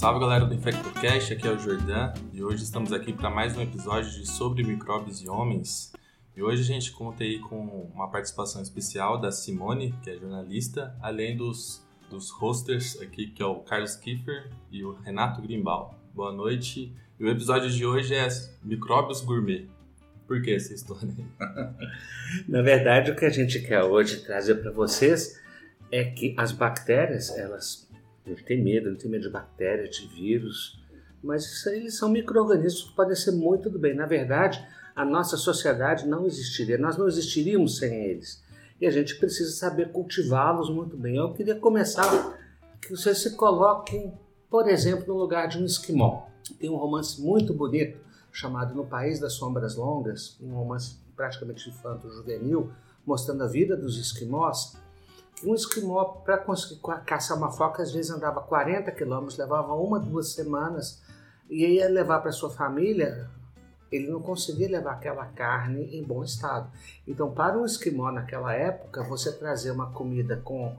Salve galera do InfectoCast, aqui é o Jordan e hoje estamos aqui para mais um episódio de Sobre Micróbios e Homens. E hoje a gente conta aí com uma participação especial da Simone, que é jornalista, além dos, dos hosters aqui, que é o Carlos Kiefer e o Renato Grimbal. Boa noite. E o episódio de hoje é Micróbios Gourmet. Por que essa história? Na verdade, o que a gente quer hoje trazer para vocês é que as bactérias, elas não tem medo, não tem medo de bactérias, de vírus, mas isso, eles são micro-organismos que podem ser muito do bem. Na verdade, a nossa sociedade não existiria, nós não existiríamos sem eles. E a gente precisa saber cultivá-los muito bem. Eu queria começar que vocês se coloquem, por exemplo, no lugar de um esquimó. Tem um romance muito bonito chamado No País das Sombras Longas, um romance praticamente infanto-juvenil, mostrando a vida dos esquimós um esquimó, para conseguir caçar uma foca, às vezes andava 40 quilômetros, levava uma, duas semanas, e ia levar para sua família, ele não conseguia levar aquela carne em bom estado. Então, para um esquimó naquela época, você trazer uma comida com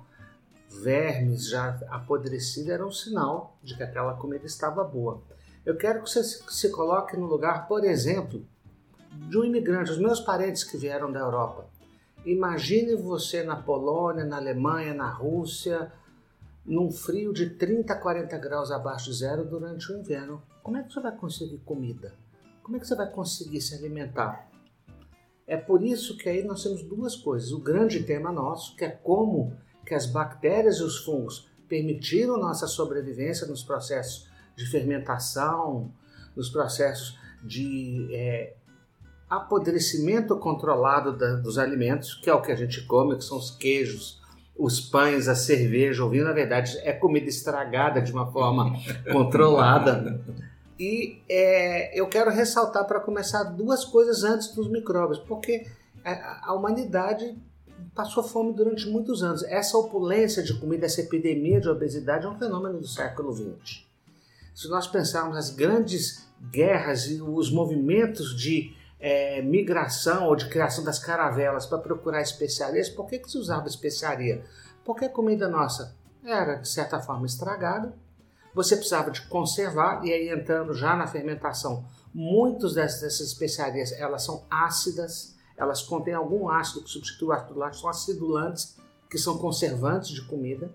vermes já apodrecida era um sinal de que aquela comida estava boa. Eu quero que você se coloque no lugar, por exemplo, de um imigrante, os meus parentes que vieram da Europa. Imagine você na Polônia, na Alemanha, na Rússia, num frio de 30 a 40 graus abaixo de zero durante o inverno. Como é que você vai conseguir comida? Como é que você vai conseguir se alimentar? É por isso que aí nós temos duas coisas. O grande tema nosso, que é como que as bactérias e os fungos permitiram nossa sobrevivência nos processos de fermentação, nos processos de é, apodrecimento controlado da, dos alimentos, que é o que a gente come, que são os queijos, os pães, a cerveja, o vinho, na verdade, é comida estragada de uma forma controlada. E é, eu quero ressaltar para começar duas coisas antes dos micróbios, porque a, a humanidade passou fome durante muitos anos. Essa opulência de comida, essa epidemia de obesidade é um fenômeno do século XX. Se nós pensarmos as grandes guerras e os movimentos de é, migração ou de criação das caravelas para procurar especiarias, por que, que se usava especiaria? Porque a comida nossa era, de certa forma, estragada, você precisava de conservar, e aí entrando já na fermentação, muitas dessas, especiarias elas são ácidas, elas contêm algum ácido que substitui o ácido lático, são acidulantes, que são conservantes de comida.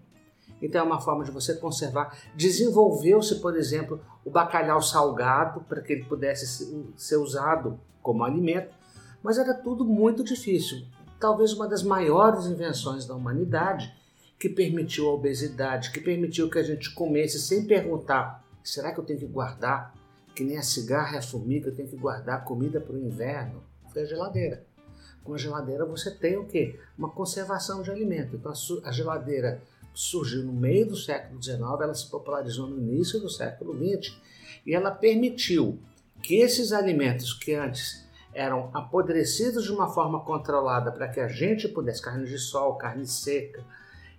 Então é uma forma de você conservar. Desenvolveu-se, por exemplo, o bacalhau salgado para que ele pudesse ser usado como alimento, mas era tudo muito difícil. Talvez uma das maiores invenções da humanidade que permitiu a obesidade, que permitiu que a gente comesse sem perguntar: será que eu tenho que guardar? Que nem a cigarra e a formiga, eu tenho que guardar comida para o inverno. Foi a geladeira. Com a geladeira você tem o quê? Uma conservação de alimento. Então a geladeira surgiu no meio do século XIX, ela se popularizou no início do século XX e ela permitiu que esses alimentos que antes eram apodrecidos de uma forma controlada para que a gente pudesse, carne de sol, carne seca,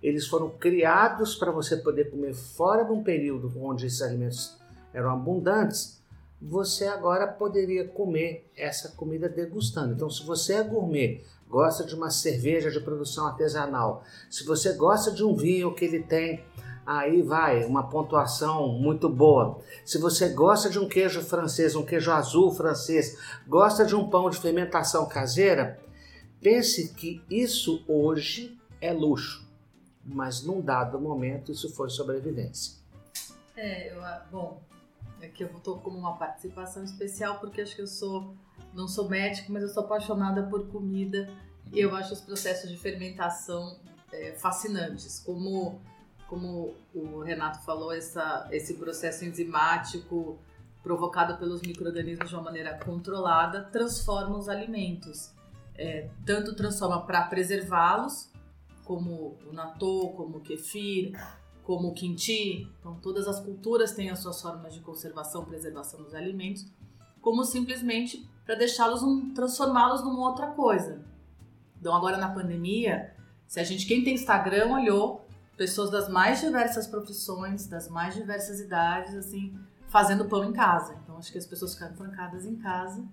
eles foram criados para você poder comer fora de um período onde esses alimentos eram abundantes, você agora poderia comer essa comida degustando. Então, se você é gourmet, gosta de uma cerveja de produção artesanal, se você gosta de um vinho que ele tem aí vai uma pontuação muito boa. Se você gosta de um queijo francês, um queijo azul francês, gosta de um pão de fermentação caseira, pense que isso hoje é luxo, mas num dado momento isso foi sobrevivência. É, eu, ah, bom, aqui eu estou como uma participação especial porque acho que eu sou, não sou médico, mas eu sou apaixonada por comida. E eu acho os processos de fermentação é, fascinantes, como como o Renato falou, essa, esse processo enzimático provocado pelos micro-organismos de uma maneira controlada transforma os alimentos. É, tanto transforma para preservá-los, como o natô, como o kefir, como o kimchi. Então, todas as culturas têm as suas formas de conservação, preservação dos alimentos, como simplesmente para deixá-los, um, transformá-los numa outra coisa. Então, agora na pandemia, se a gente, quem tem Instagram, olhou pessoas das mais diversas profissões, das mais diversas idades, assim, fazendo pão em casa. Então acho que as pessoas ficaram trancadas em casa,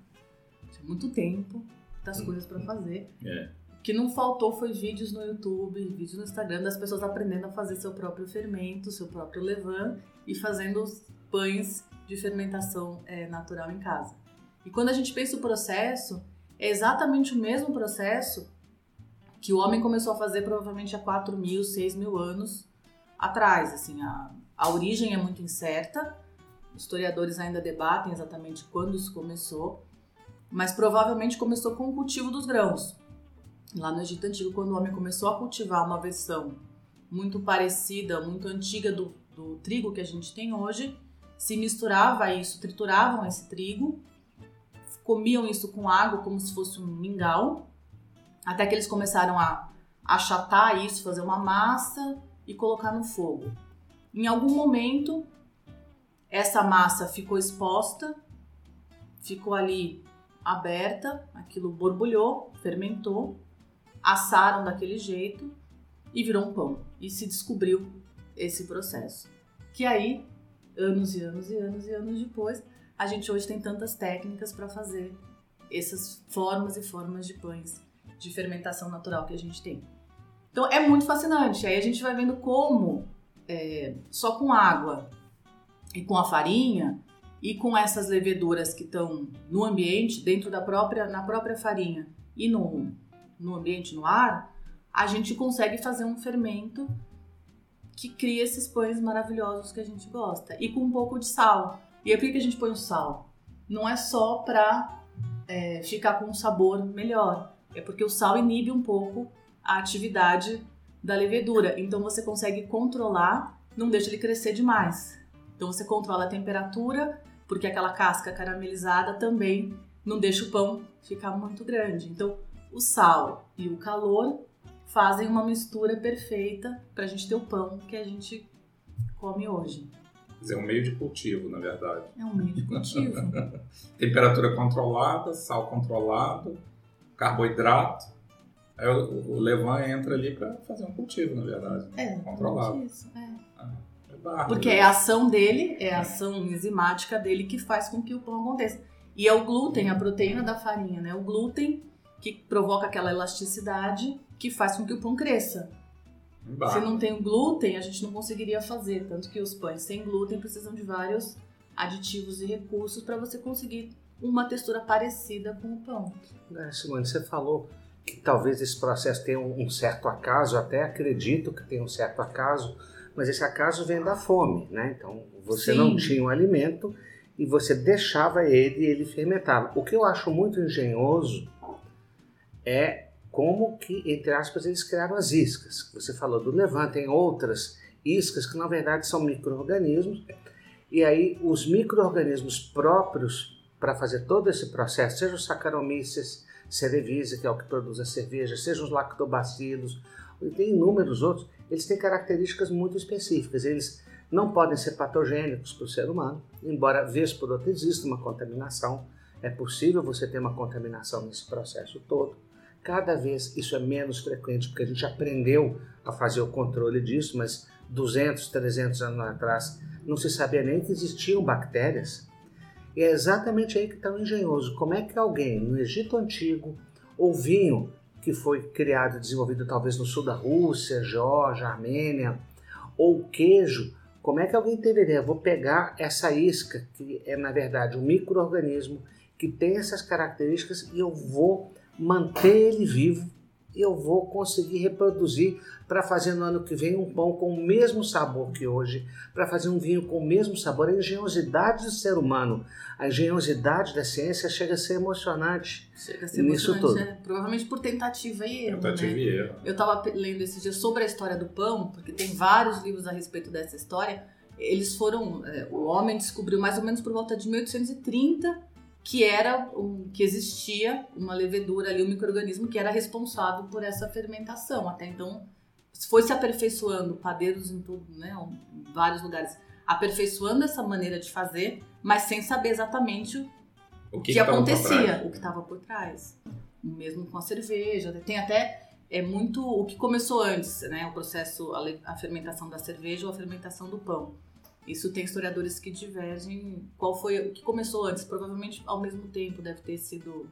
tinha muito tempo, hum, coisas para hum. fazer. É. que não faltou foi vídeos no YouTube, vídeos no Instagram das pessoas aprendendo a fazer seu próprio fermento, seu próprio levain e fazendo os pães de fermentação é, natural em casa. E quando a gente pensa o processo, é exatamente o mesmo processo que o homem começou a fazer provavelmente há 4 mil, 6 mil anos atrás. Assim, a, a origem é muito incerta, historiadores ainda debatem exatamente quando isso começou, mas provavelmente começou com o cultivo dos grãos. Lá no Egito Antigo, quando o homem começou a cultivar uma versão muito parecida, muito antiga do, do trigo que a gente tem hoje, se misturava isso, trituravam esse trigo, comiam isso com água como se fosse um mingau, até que eles começaram a achatar isso, fazer uma massa e colocar no fogo. Em algum momento, essa massa ficou exposta, ficou ali aberta, aquilo borbulhou, fermentou, assaram daquele jeito e virou um pão. E se descobriu esse processo. Que aí, anos e anos e anos e anos depois, a gente hoje tem tantas técnicas para fazer essas formas e formas de pães de fermentação natural que a gente tem. Então é muito fascinante. Aí a gente vai vendo como é, só com água e com a farinha e com essas leveduras que estão no ambiente, dentro da própria, na própria farinha e no, no ambiente, no ar, a gente consegue fazer um fermento que cria esses pães maravilhosos que a gente gosta. E com um pouco de sal. E aí, por que a gente põe o sal? Não é só para é, ficar com um sabor melhor. É porque o sal inibe um pouco a atividade da levedura. Então você consegue controlar, não deixa ele crescer demais. Então você controla a temperatura, porque aquela casca caramelizada também não deixa o pão ficar muito grande. Então o sal e o calor fazem uma mistura perfeita para a gente ter o pão que a gente come hoje. É um meio de cultivo, na verdade. É um meio de cultivo. Temperatura controlada, sal controlado, carboidrato Aí o, o Levan entra ali para fazer um cultivo, na verdade. É, controlado. Isso, é. Ah, é barro, Porque né? é a ação dele, é a ação enzimática dele que faz com que o pão aconteça. E é o glúten, a proteína da farinha, né? O glúten que provoca aquela elasticidade que faz com que o pão cresça. Se não tem o glúten, a gente não conseguiria fazer. Tanto que os pães sem glúten precisam de vários aditivos e recursos para você conseguir uma textura parecida com o pão. É, Simone, você falou que talvez esse processo tenha um certo acaso, até acredito que tenha um certo acaso, mas esse acaso vem da fome, né? Então você Sim. não tinha um alimento e você deixava ele e ele fermentava. O que eu acho muito engenhoso é como que, entre aspas, eles criaram as iscas. Você falou do Levant, tem outras iscas que na verdade são micro-organismos, e aí os micro-organismos próprios para fazer todo esse processo, seja os Saccharomyces, Cerevisiae, que é o que produz a cerveja, sejam os lactobacilos, e tem inúmeros outros, eles têm características muito específicas. Eles não podem ser patogênicos para o ser humano, embora vez por outra exista uma contaminação. É possível você ter uma contaminação nesse processo todo. Cada vez isso é menos frequente, porque a gente aprendeu a fazer o controle disso, mas 200, 300 anos atrás não se sabia nem que existiam bactérias e é exatamente aí que está o engenhoso. Como é que alguém no Egito Antigo, ou vinho que foi criado e desenvolvido talvez no sul da Rússia, Geórgia, Armênia, ou queijo, como é que alguém teve ideia? Vou pegar essa isca, que é na verdade um microorganismo que tem essas características, e eu vou manter ele vivo eu vou conseguir reproduzir para fazer no ano que vem um pão com o mesmo sabor que hoje, para fazer um vinho com o mesmo sabor. A engenhosidade do ser humano, a engenhosidade da ciência chega a ser emocionante. Chega a ser nisso emocionante, tudo. É, provavelmente por tentativa e erro. Tentativa né? e erro. Eu estava lendo esses dias sobre a história do pão, porque tem vários livros a respeito dessa história. Eles foram. É, o homem descobriu mais ou menos por volta de 1830 que era um, que existia uma levedura ali, um microorganismo que era responsável por essa fermentação. Até então foi se aperfeiçoando, padeiros em tudo, né, em vários lugares, aperfeiçoando essa maneira de fazer, mas sem saber exatamente o que, que, que acontecia, o que estava por trás. Mesmo com a cerveja, tem até é muito o que começou antes, né, o processo a, a fermentação da cerveja ou a fermentação do pão. Isso tem historiadores que divergem. Qual foi o que começou antes? Provavelmente ao mesmo tempo deve ter sido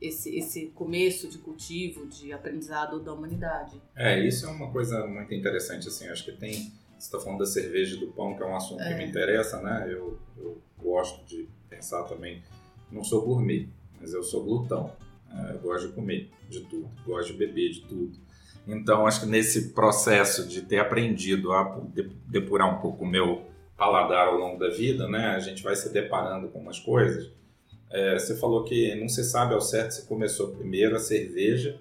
esse, esse começo de cultivo, de aprendizado da humanidade. É, isso é uma coisa muito interessante, assim, acho que tem, você está falando da cerveja e do pão, que é um assunto é. que me interessa, né, eu, eu gosto de pensar também, não sou gourmet, mas eu sou glutão, é, eu gosto de comer de tudo, gosto de beber de tudo, então acho que nesse processo de ter aprendido a depurar um pouco o meu paladar ao longo da vida, né, a gente vai se deparando com umas coisas, é, você falou que não se sabe ao certo se começou primeiro a cerveja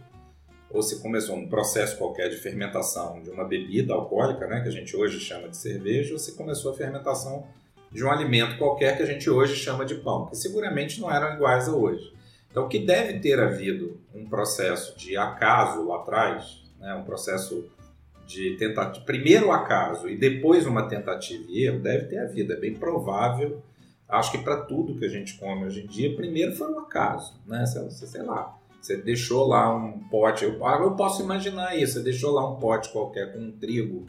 ou se começou um processo qualquer de fermentação de uma bebida alcoólica, né, que a gente hoje chama de cerveja, ou se começou a fermentação de um alimento qualquer que a gente hoje chama de pão, que seguramente não eram iguais a hoje. Então, que deve ter havido um processo de acaso lá atrás, né, um processo de tentativa, primeiro acaso e depois uma tentativa e erro, deve ter havido. É bem provável Acho que para tudo que a gente come hoje em dia, primeiro foi um acaso, né? Você, sei lá, você deixou lá um pote, eu, eu posso imaginar isso, você deixou lá um pote qualquer com um trigo,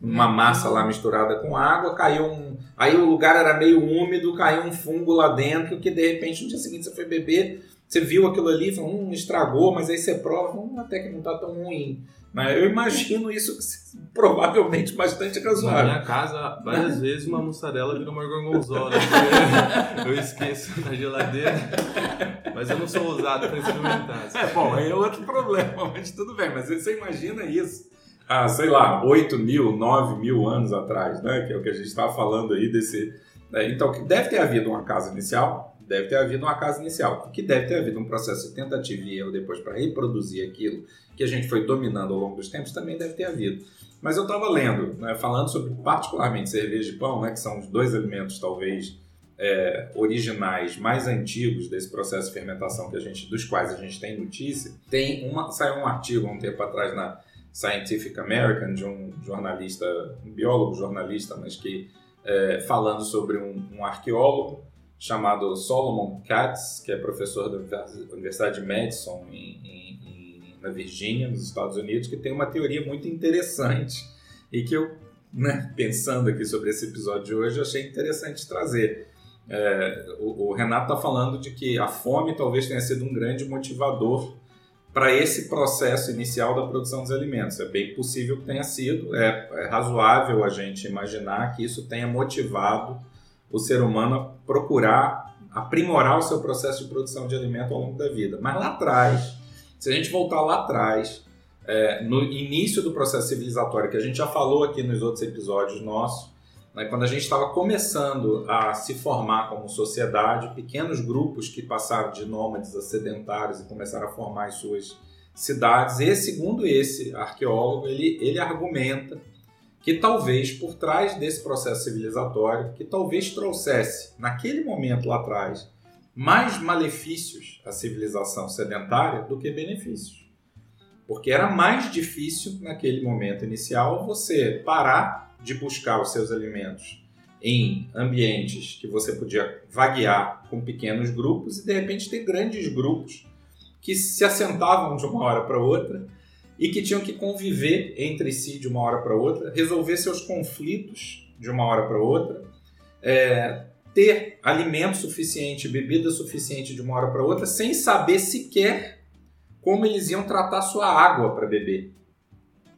uma uhum. massa lá misturada com água, caiu um. Aí o lugar era meio úmido, caiu um fungo lá dentro, que de repente no dia seguinte você foi beber, você viu aquilo ali e falou, hum, estragou, mas aí você prova, hum, até que não está tão ruim. Mas eu imagino isso provavelmente bastante razoável. Na minha casa, várias vezes uma mussarela vira uma gorgonzola. eu esqueço na geladeira. Mas eu não sou ousado para experimentar. É, bom, aí é outro problema, mas tudo bem. Mas você imagina isso. Ah, sei lá, 8 mil, 9 mil anos atrás, né? Que é o que a gente estava falando aí desse. Né? Então, deve ter havido uma casa inicial, deve ter havido uma casa inicial, que deve ter havido um processo de tentativa e erro depois para reproduzir aquilo que a gente foi dominando ao longo dos tempos, também deve ter havido. Mas eu estava lendo, né, falando sobre particularmente cerveja e pão, né, que são os dois alimentos talvez é, originais mais antigos desse processo de fermentação que a gente, dos quais a gente tem notícia. Tem uma, saiu um artigo há um tempo atrás na Scientific American de um jornalista, um biólogo jornalista, mas que é, falando sobre um, um arqueólogo chamado Solomon Katz, que é professor da Universidade de Madison em, em na Virgínia, nos Estados Unidos, que tem uma teoria muito interessante e que eu, né, pensando aqui sobre esse episódio de hoje, achei interessante trazer. É, o, o, Renato está falando de que a fome talvez tenha sido um grande motivador para esse processo inicial da produção dos alimentos. É bem possível que tenha sido, é, é razoável a gente imaginar que isso tenha motivado o ser humano procurar aprimorar o seu processo de produção de alimento ao longo da vida. Mas lá atrás, se a gente voltar lá atrás, é, no início do processo civilizatório, que a gente já falou aqui nos outros episódios nossos, né, quando a gente estava começando a se formar como sociedade, pequenos grupos que passaram de nômades a sedentários e começaram a formar as suas cidades, e segundo esse arqueólogo, ele, ele argumenta que talvez por trás desse processo civilizatório, que talvez trouxesse, naquele momento lá atrás, mais malefícios à civilização sedentária do que benefícios. Porque era mais difícil, naquele momento inicial, você parar de buscar os seus alimentos em ambientes que você podia vaguear com pequenos grupos e de repente ter grandes grupos que se assentavam de uma hora para outra e que tinham que conviver entre si de uma hora para outra, resolver seus conflitos de uma hora para outra, é, ter alimento suficiente, bebida suficiente de uma hora para outra, sem saber sequer como eles iam tratar sua água para beber.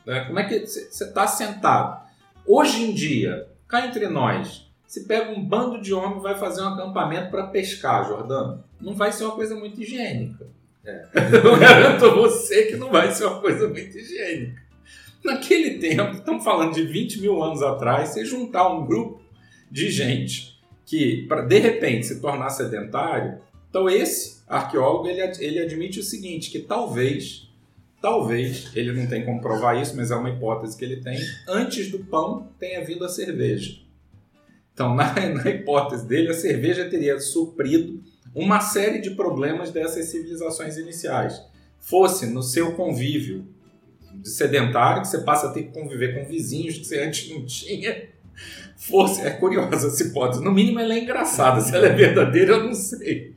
Né? Como é que você está sentado? Hoje em dia, cá entre nós, se pega um bando de homens e vai fazer um acampamento para pescar, Jordano, não vai ser uma coisa muito higiênica. É. Eu garanto a você que não vai ser uma coisa muito higiênica. Naquele tempo, estamos falando de 20 mil anos atrás, você juntar um grupo de gente que, para de repente se tornar sedentário, então esse arqueólogo ele, ele admite o seguinte, que talvez, talvez, ele não tem como provar isso, mas é uma hipótese que ele tem, antes do pão tenha vindo a cerveja. Então, na, na hipótese dele, a cerveja teria suprido uma série de problemas dessas civilizações iniciais. Fosse no seu convívio de sedentário, que você passa a ter que conviver com vizinhos que você antes não tinha, fosse. É curiosa essa hipótese. No mínimo, ela é engraçada. Se ela é verdadeira, eu não sei.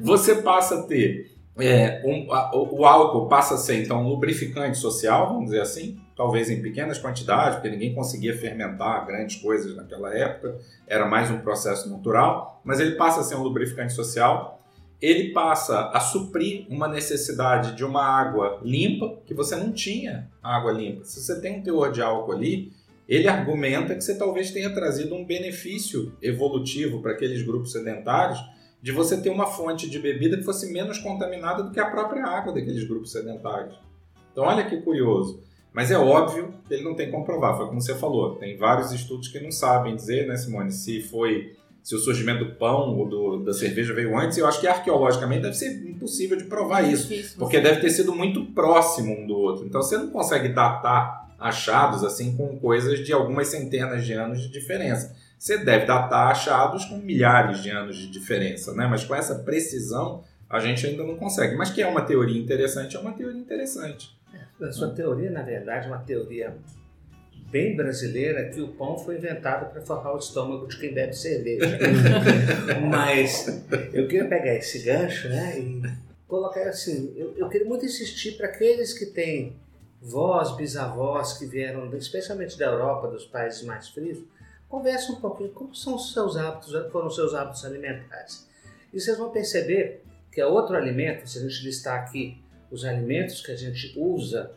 Você passa a ter. É, um, a, o álcool passa a ser, então, um lubrificante social, vamos dizer assim, talvez em pequenas quantidades, porque ninguém conseguia fermentar grandes coisas naquela época, era mais um processo natural, mas ele passa a ser um lubrificante social ele passa a suprir uma necessidade de uma água limpa que você não tinha água limpa. Se você tem um teor de álcool ali, ele argumenta que você talvez tenha trazido um benefício evolutivo para aqueles grupos sedentários de você ter uma fonte de bebida que fosse menos contaminada do que a própria água daqueles grupos sedentários. Então, olha que curioso. Mas é óbvio que ele não tem como provar, foi como você falou. Tem vários estudos que não sabem dizer, né, Simone, se foi se o surgimento do pão ou do, da cerveja veio antes, eu acho que arqueologicamente deve ser impossível de provar isso, difícil, porque deve ter sido muito próximo um do outro. Então você não consegue datar achados assim com coisas de algumas centenas de anos de diferença. Você deve datar achados com milhares de anos de diferença, né? Mas com essa precisão a gente ainda não consegue. Mas que é uma teoria interessante, é uma teoria interessante. A sua teoria, na verdade, é uma teoria bem brasileira que o pão foi inventado para forrar o estômago de quem bebe cerveja. Mas eu queria pegar esse gancho né, e colocar assim: eu, eu queria muito insistir para aqueles que têm vós, bisavós que vieram, especialmente da Europa, dos países mais frios, converse um pouquinho como são os seus hábitos, foram os seus hábitos alimentares. E vocês vão perceber que é outro alimento, se a gente listar aqui os alimentos que a gente usa,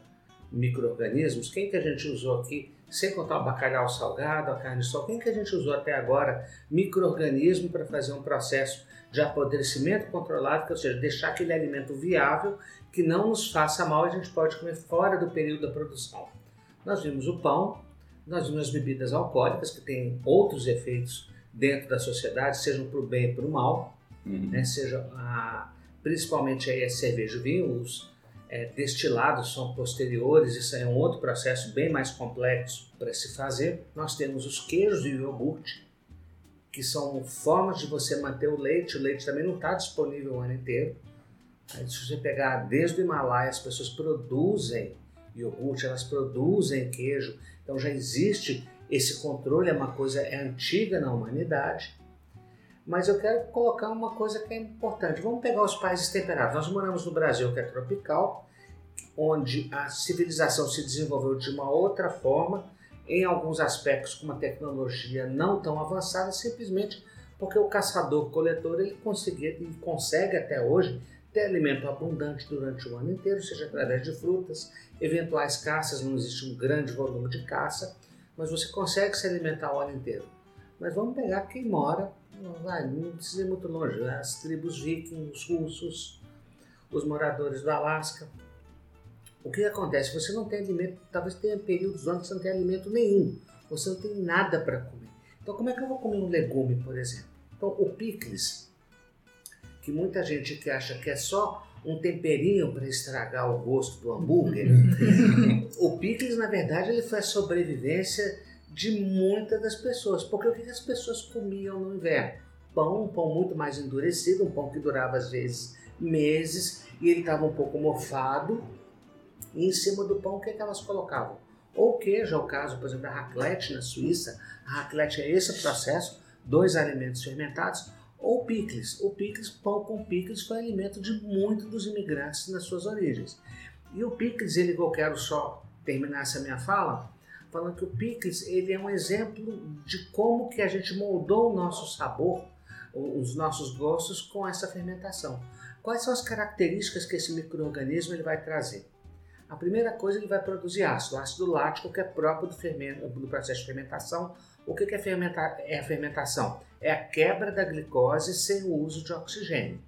micro-organismos, quem que a gente usou aqui, sem contar o bacalhau salgado, a carne sol, quem que a gente usou até agora micro-organismo para fazer um processo de apodrecimento controlado, ou seja, deixar aquele alimento viável que não nos faça mal, a gente pode comer fora do período da produção. Nós vimos o pão, nós vimos as bebidas alcoólicas, que têm outros efeitos dentro da sociedade, sejam para o bem e para o mal, uhum. né? seja a, principalmente aí a cerveja e vinho, os é, destilados são posteriores, isso é um outro processo bem mais complexo para se fazer. Nós temos os queijos e o iogurte, que são formas de você manter o leite, o leite também não está disponível o ano inteiro. Aí, se você pegar desde o Himalaia, as pessoas produzem iogurte, elas produzem queijo, então já existe esse controle, é uma coisa é antiga na humanidade. Mas eu quero colocar uma coisa que é importante. Vamos pegar os países temperados. Nós moramos no Brasil, que é tropical, onde a civilização se desenvolveu de uma outra forma, em alguns aspectos com uma tecnologia não tão avançada, simplesmente porque o caçador-coletor ele conseguia e consegue até hoje ter alimento abundante durante o ano inteiro, seja através de frutas, eventuais caças, não existe um grande volume de caça, mas você consegue se alimentar o ano inteiro. Mas vamos pegar quem mora não, precisa ir muito longe. Né? As tribos vikings, os russos, os moradores do Alasca. O que acontece? Você não tem alimento, talvez tenha períodos onde você não tem alimento nenhum. Você não tem nada para comer. Então, como é que eu vou comer um legume, por exemplo? Então, o picles, que muita gente que acha que é só um temperinho para estragar o gosto do hambúrguer, o picles, na verdade, ele foi a sobrevivência de muitas das pessoas. Porque o que as pessoas comiam no inverno? Pão, um pão muito mais endurecido, um pão que durava às vezes meses e ele estava um pouco mofado. E em cima do pão, o que, é que elas colocavam? Ou queijo, é o caso, por exemplo, da raclette na Suíça. A raclette é esse processo, dois alimentos fermentados. Ou picles. O picles, pão com picles, foi alimento de muitos dos imigrantes nas suas origens. E o picles, ele, eu quero só terminar essa minha fala, falando que o picles ele é um exemplo de como que a gente moldou o nosso sabor, os nossos gostos com essa fermentação. Quais são as características que esse microorganismo ele vai trazer? A primeira coisa ele vai produzir ácido, ácido lático que é próprio do, fermento, do processo de fermentação. O que é, fermenta, é a fermentação? É a quebra da glicose sem o uso de oxigênio.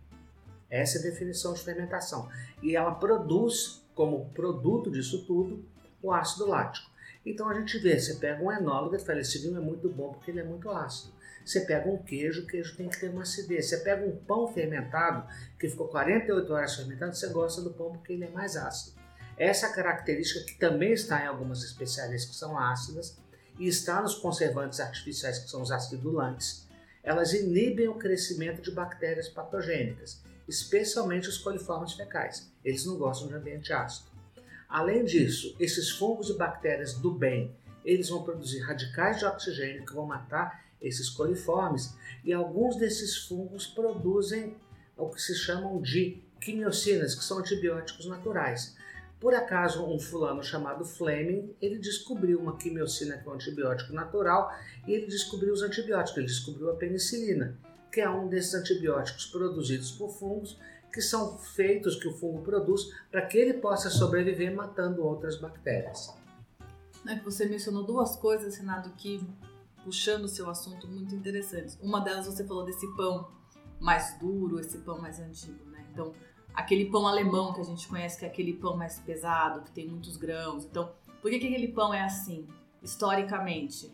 Essa é a definição de fermentação. E ela produz, como produto disso tudo, o ácido lático. Então a gente vê, você pega um enólogo e fala, esse vinho é muito bom porque ele é muito ácido. Você pega um queijo, o queijo tem que ter uma acidez. Você pega um pão fermentado, que ficou 48 horas fermentado, você gosta do pão porque ele é mais ácido. Essa característica que também está em algumas especiarias que são ácidas e está nos conservantes artificiais que são os acidulantes, elas inibem o crescimento de bactérias patogênicas, especialmente os coliformes fecais. Eles não gostam de ambiente ácido. Além disso, esses fungos e bactérias do bem, eles vão produzir radicais de oxigênio que vão matar esses coliformes e alguns desses fungos produzem o que se chamam de quimiocinas, que são antibióticos naturais. Por acaso, um fulano chamado Fleming, ele descobriu uma quimiocina que é um antibiótico natural e ele descobriu os antibióticos, ele descobriu a penicilina, que é um desses antibióticos produzidos por fungos que são feitos que o fungo produz para que ele possa sobreviver matando outras bactérias. É que você mencionou duas coisas, Renato, que puxando o seu assunto muito interessantes. Uma delas você falou desse pão mais duro, esse pão mais antigo, né? Então, aquele pão alemão que a gente conhece, que é aquele pão mais pesado, que tem muitos grãos. Então, por que, que aquele pão é assim? Historicamente,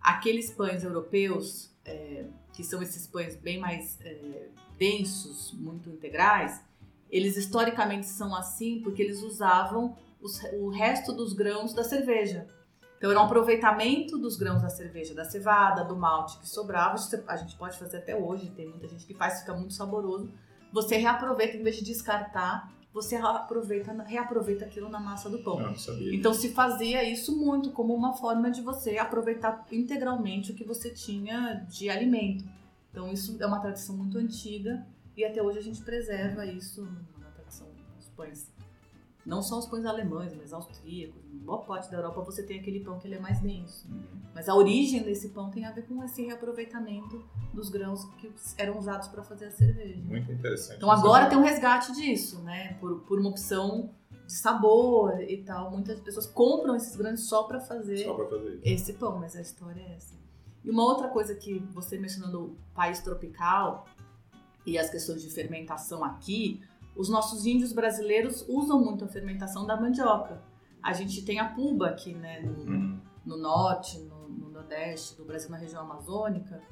aqueles pães europeus, é, que são esses pães bem mais é, densos, muito integrais, eles historicamente são assim porque eles usavam os, o resto dos grãos da cerveja. Então era um aproveitamento dos grãos da cerveja, da cevada, do malte que sobrava. A gente pode fazer até hoje, tem muita gente que faz, fica muito saboroso. Você reaproveita, em vez de descartar, você reaproveita, reaproveita aquilo na massa do pão. Não, sabia. Então se fazia isso muito como uma forma de você aproveitar integralmente o que você tinha de alimento. Então isso é uma tradição muito antiga e até hoje a gente preserva isso na tradição dos pães. Não só os pães alemães, mas austríacos. Em boa parte da Europa você tem aquele pão que ele é mais denso. Uhum. Mas a origem desse pão tem a ver com esse reaproveitamento dos grãos que eram usados para fazer a cerveja. Muito interessante. Então agora tem um resgate disso, né? Por, por uma opção de sabor e tal. Muitas pessoas compram esses grãos só para fazer Só pra fazer esse pão, mas a história é essa. E uma outra coisa que você mencionando o país tropical e as questões de fermentação aqui, os nossos índios brasileiros usam muito a fermentação da mandioca. A gente tem a puba aqui, né, no, Uhum. no norte, no, no nordeste do Brasil, na região amazônica,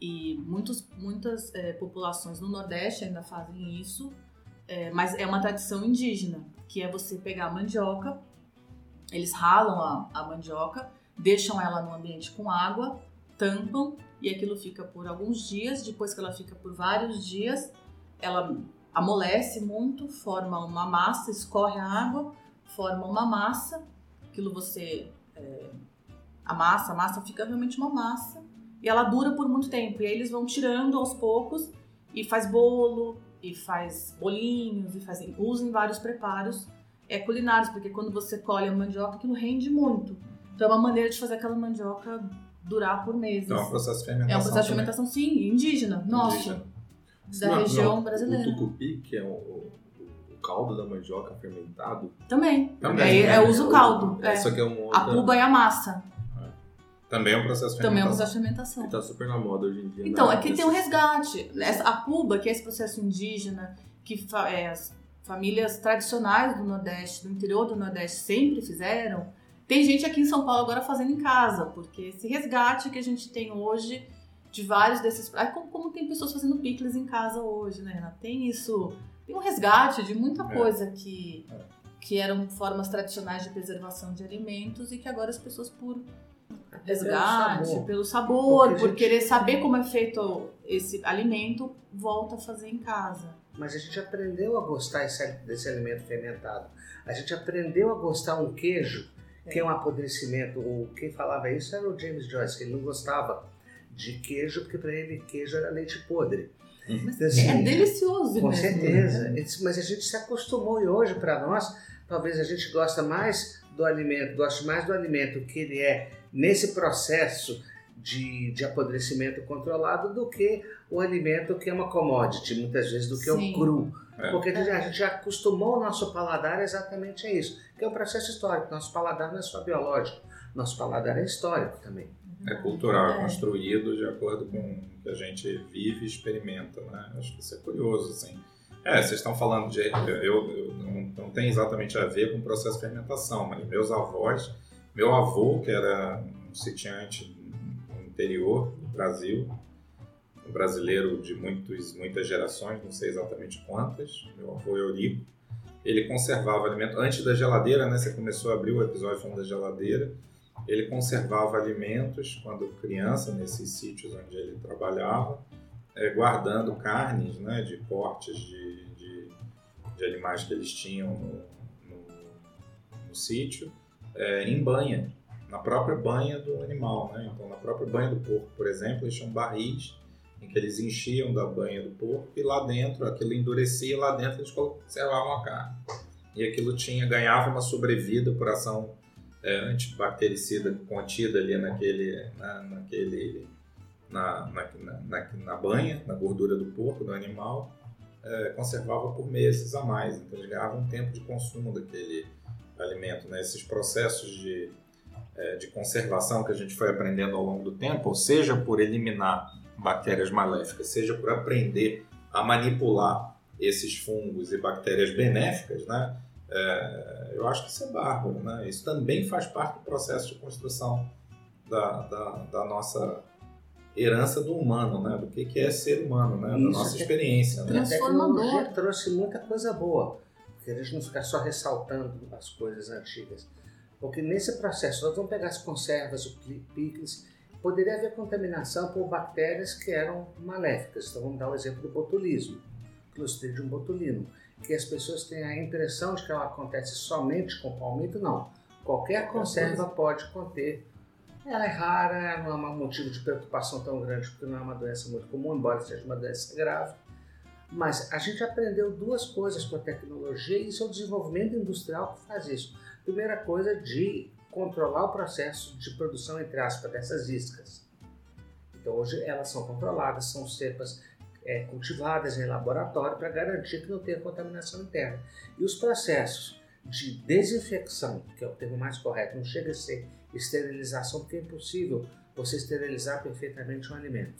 e muitos, muitas eh, populações no nordeste ainda fazem isso, eh, mas é uma tradição indígena, que é você pegar a mandioca, eles ralam a, a mandioca, deixam ela no ambiente com água, tampam e aquilo fica por alguns dias. Depois que ela fica por vários dias, ela amolece muito, forma uma massa, escorre a água, forma uma massa. Aquilo você é, amassa, a massa fica realmente uma massa e ela dura por muito tempo. E aí eles vão tirando aos poucos e faz bolo e faz bolinhos e faz, usa em vários preparos é, culinários, porque quando você colhe a mandioca, aquilo rende muito. Então é uma maneira de fazer aquela mandioca durar por meses. Então é um processo de fermentação. É um processo de também. fermentação, sim, indígena, nosso, Indígena. Da Não, região não, brasileira. O tucupi, que é o, o- o caldo da mandioca fermentado. Também. Também, é, é usa o caldo. É, é. Só que é um A outra- puba e a massa. Também é um processo de Também é um fermentação. processo de fermentação. que tá super na moda hoje em dia. Então, né? aqui tem um resgate. Essa- A Puba, que é esse processo indígena, que fa- é, as famílias tradicionais do Nordeste, do interior do Nordeste, sempre fizeram. Tem gente aqui em São Paulo agora fazendo em casa, porque esse resgate que a gente tem hoje de vários desses. Ah, como, como tem pessoas fazendo picles em casa hoje, né? Tem isso. Tem um resgate de muita É. coisa que, É. que eram formas tradicionais de preservação de alimentos e que agora as pessoas, por Até pelo resgate, sabor. pelo sabor, por gente- querer saber como é feito esse alimento, volta a fazer em casa. Mas a gente aprendeu a gostar esse- desse alimento fermentado. A gente aprendeu a gostar um queijo, que é um apodrecimento. O, quem falava isso era o James Joyce, que ele não gostava de queijo, porque para ele queijo era leite podre. Mas Então, assim, é delicioso Com mesmo. certeza. né? Ele disse, Mas a gente se acostumou e hoje, para nós, talvez a gente gosta mais do alimento, goste mais do alimento que ele é nesse processo de, de apodrecimento controlado do que o alimento que é uma commodity, muitas vezes, do que Sim. o cru. É. Porque a gente, a gente já acostumou o nosso paladar exatamente a isso, que é um processo histórico. Nosso paladar não é só biológico, nosso paladar é histórico também. É cultural, é construído de acordo com o que a gente vive e experimenta, né? Acho que isso é curioso, assim. É, vocês estão falando de... Eu, eu- não, não tem exatamente a ver com o processo de fermentação, mas meus avós... Meu avô, que era um sitiante no interior do Brasil, um brasileiro de muitos, muitas gerações, não sei exatamente quantas, meu avô Eurico, ele conservava alimento antes da geladeira, né? Você começou a abrir o episódio falando da geladeira. Ele conservava alimentos quando criança nesses sítios onde ele trabalhava, eh, guardando carnes, né? De cortes de, de, de animais que eles tinham no, no, no sítio, eh, em banha, na própria banha do animal, né? Então, na própria banha do porco, por exemplo, eles tinham barris em que eles enchiam da banha do porco e lá dentro, aquilo endurecia, lá dentro eles conservavam a carne. E aquilo tinha, ganhava uma sobrevida por ação é, antibactericida contida ali naquele, na, naquele na, na, na, na banha, na gordura do porco, do animal, é, conservava por meses a mais. Então eles ganhavam um tempo de consumo daquele alimento. Né? Esses processos de, é, de conservação que a gente foi aprendendo ao longo do tempo, ou seja por eliminar bactérias maléficas, seja por aprender a manipular esses fungos e bactérias benéficas, né? É, eu acho que isso é bárbaro, né? Isso também faz parte do processo de construção da, da, da nossa herança do humano, né? Do que, que é ser humano, né? Da nossa experiência. Né? A tecnologia trouxe muita coisa boa, porque a gente não ficar só ressaltando as coisas antigas. Porque nesse processo, nós vamos pegar as conservas, o picles, poderia haver contaminação por bactérias que eram maléficas. Então vamos dar o exemplo do botulismo, Clostridium botulinum, que as pessoas têm a impressão de que ela acontece somente com palmito, não. Qualquer conserva pode conter ela é rara, não é um motivo de preocupação tão grande, porque não é uma doença muito comum, embora seja uma doença grave. Mas a gente aprendeu duas coisas com a tecnologia e seu desenvolvimento industrial que faz isso. Primeira coisa, de controlar o processo de produção, entre aspas, dessas iscas. Então hoje elas são controladas, são cepas é, cultivadas em laboratório para garantir que não tenha contaminação interna. E os processos de desinfecção, que é o termo mais correto, não chega a ser esterilização, porque é impossível você esterilizar perfeitamente um alimento.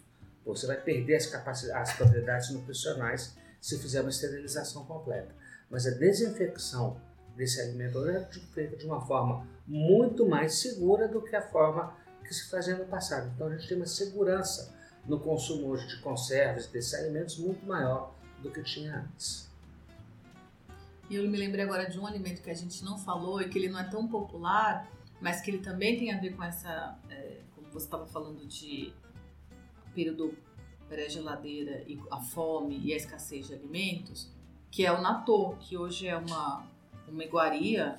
Você vai perder as, capacidades, as propriedades nutricionais se fizer uma esterilização completa. Mas a desinfecção desse alimento é feita de uma forma muito mais segura do que a forma que se fazia no passado. Então a gente tem uma segurança no consumo hoje de conservas desses alimentos muito maior do que tinha antes. E eu me lembrei agora de um alimento que a gente não falou e que ele não é tão popular, mas que ele também tem a ver com essa, é, como você estava falando de período pré-geladeira e a fome e a escassez de alimentos, que é o natto, que hoje é uma, uma iguaria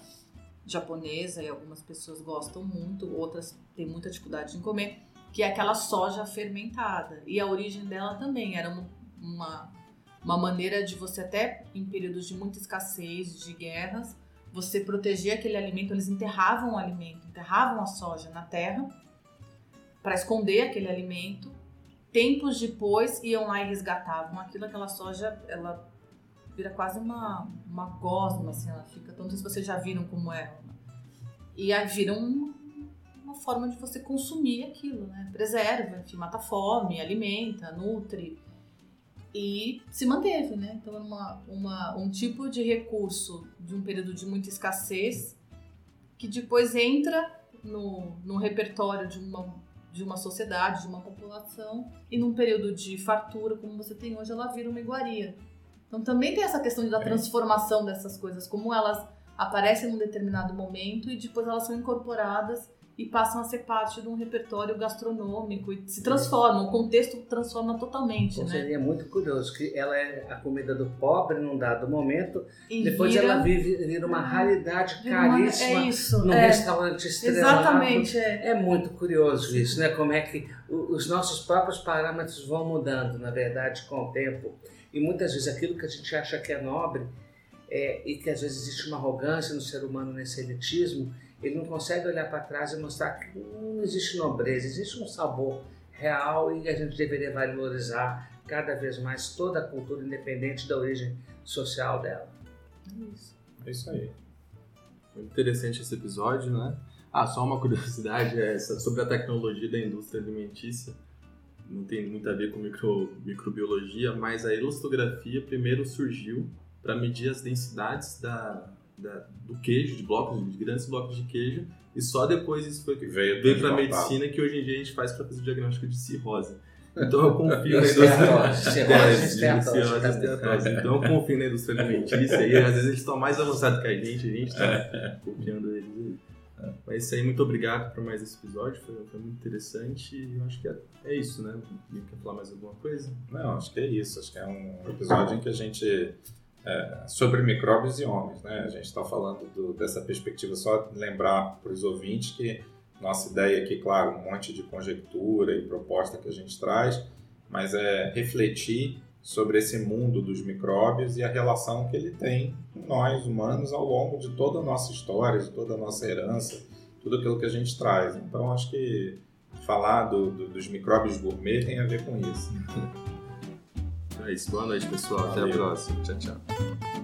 japonesa e algumas pessoas gostam muito, outras têm muita dificuldade em comer, que é aquela soja fermentada. E a origem dela também era uma, uma, maneira de você até em períodos de muita escassez, de guerras, você protegia aquele alimento, eles enterravam o alimento, enterravam a soja na terra para esconder aquele alimento. Tempos depois iam lá e resgatavam aquilo, aquela soja, ela vira quase uma, uma gosma, assim, ela fica. Então, não sei se vocês já viram como é. E aí vira um, uma forma de você consumir aquilo, né? Preserva, enfim, mata fome, alimenta, nutre e se manteve, né? Então, uma, uma, um tipo de recurso de um período de muita escassez que depois entra no, no repertório de uma, de uma sociedade, de uma população, e num período de fartura, como você tem hoje, ela vira uma iguaria. Então, também tem essa questão da é. transformação dessas coisas, como elas aparecem num determinado momento e depois elas são incorporadas e passam a ser parte de um repertório gastronômico e se transformam, o contexto transforma totalmente, então, né? Seria muito curioso que ela é a comida do pobre num dado momento, e depois vira, ela vive, vira uma raridade caríssima é isso, num é, restaurante estrelado. Exatamente, é. é muito curioso isso, né? Como é que os nossos próprios parâmetros vão mudando, na verdade, com o tempo. E muitas vezes aquilo que a gente acha que é nobre é, e que às vezes existe uma arrogância no ser humano nesse elitismo, ele não consegue olhar para trás e mostrar que não existe nobreza, existe um sabor real e a gente deveria valorizar cada vez mais toda a cultura, independente da origem social dela. É isso. É isso aí. Muito interessante esse episódio, né? Ah, só uma curiosidade é essa, sobre a tecnologia da indústria alimentícia. Não tem muito a ver com micro, microbiologia, mas a elastografia primeiro surgiu para medir as densidades da, da, do queijo, de blocos, de grandes blocos de queijo, e só depois isso foi veio, veio para a medicina que hoje em dia a gente faz para fazer o diagnóstico de cirrose. Então eu confio na indústria. Então eu confio na indústria alimentícia e às vezes eles estão mais avançados que a gente, a gente está copiando eles aí. Mas isso aí, muito obrigado por mais esse episódio, foi, foi muito interessante e eu acho que é, é isso, né? Quer falar mais alguma coisa? Não, acho que é isso. Acho que é um episódio em que a gente é, sobre micróbios e homens. Né? A gente está falando do, dessa perspectiva, só lembrar para os ouvintes que nossa ideia aqui, claro, um monte de conjectura e proposta que a gente traz, mas é refletir sobre esse mundo dos micróbios e a relação que ele tem com nós, humanos, ao longo de toda a nossa história, de toda a nossa herança, tudo aquilo que a gente traz. Então, acho que falar do, do, dos micróbios gourmet tem a ver com isso. É isso. Boa noite, pessoal. Até a Valeu. próxima. Tchau, tchau.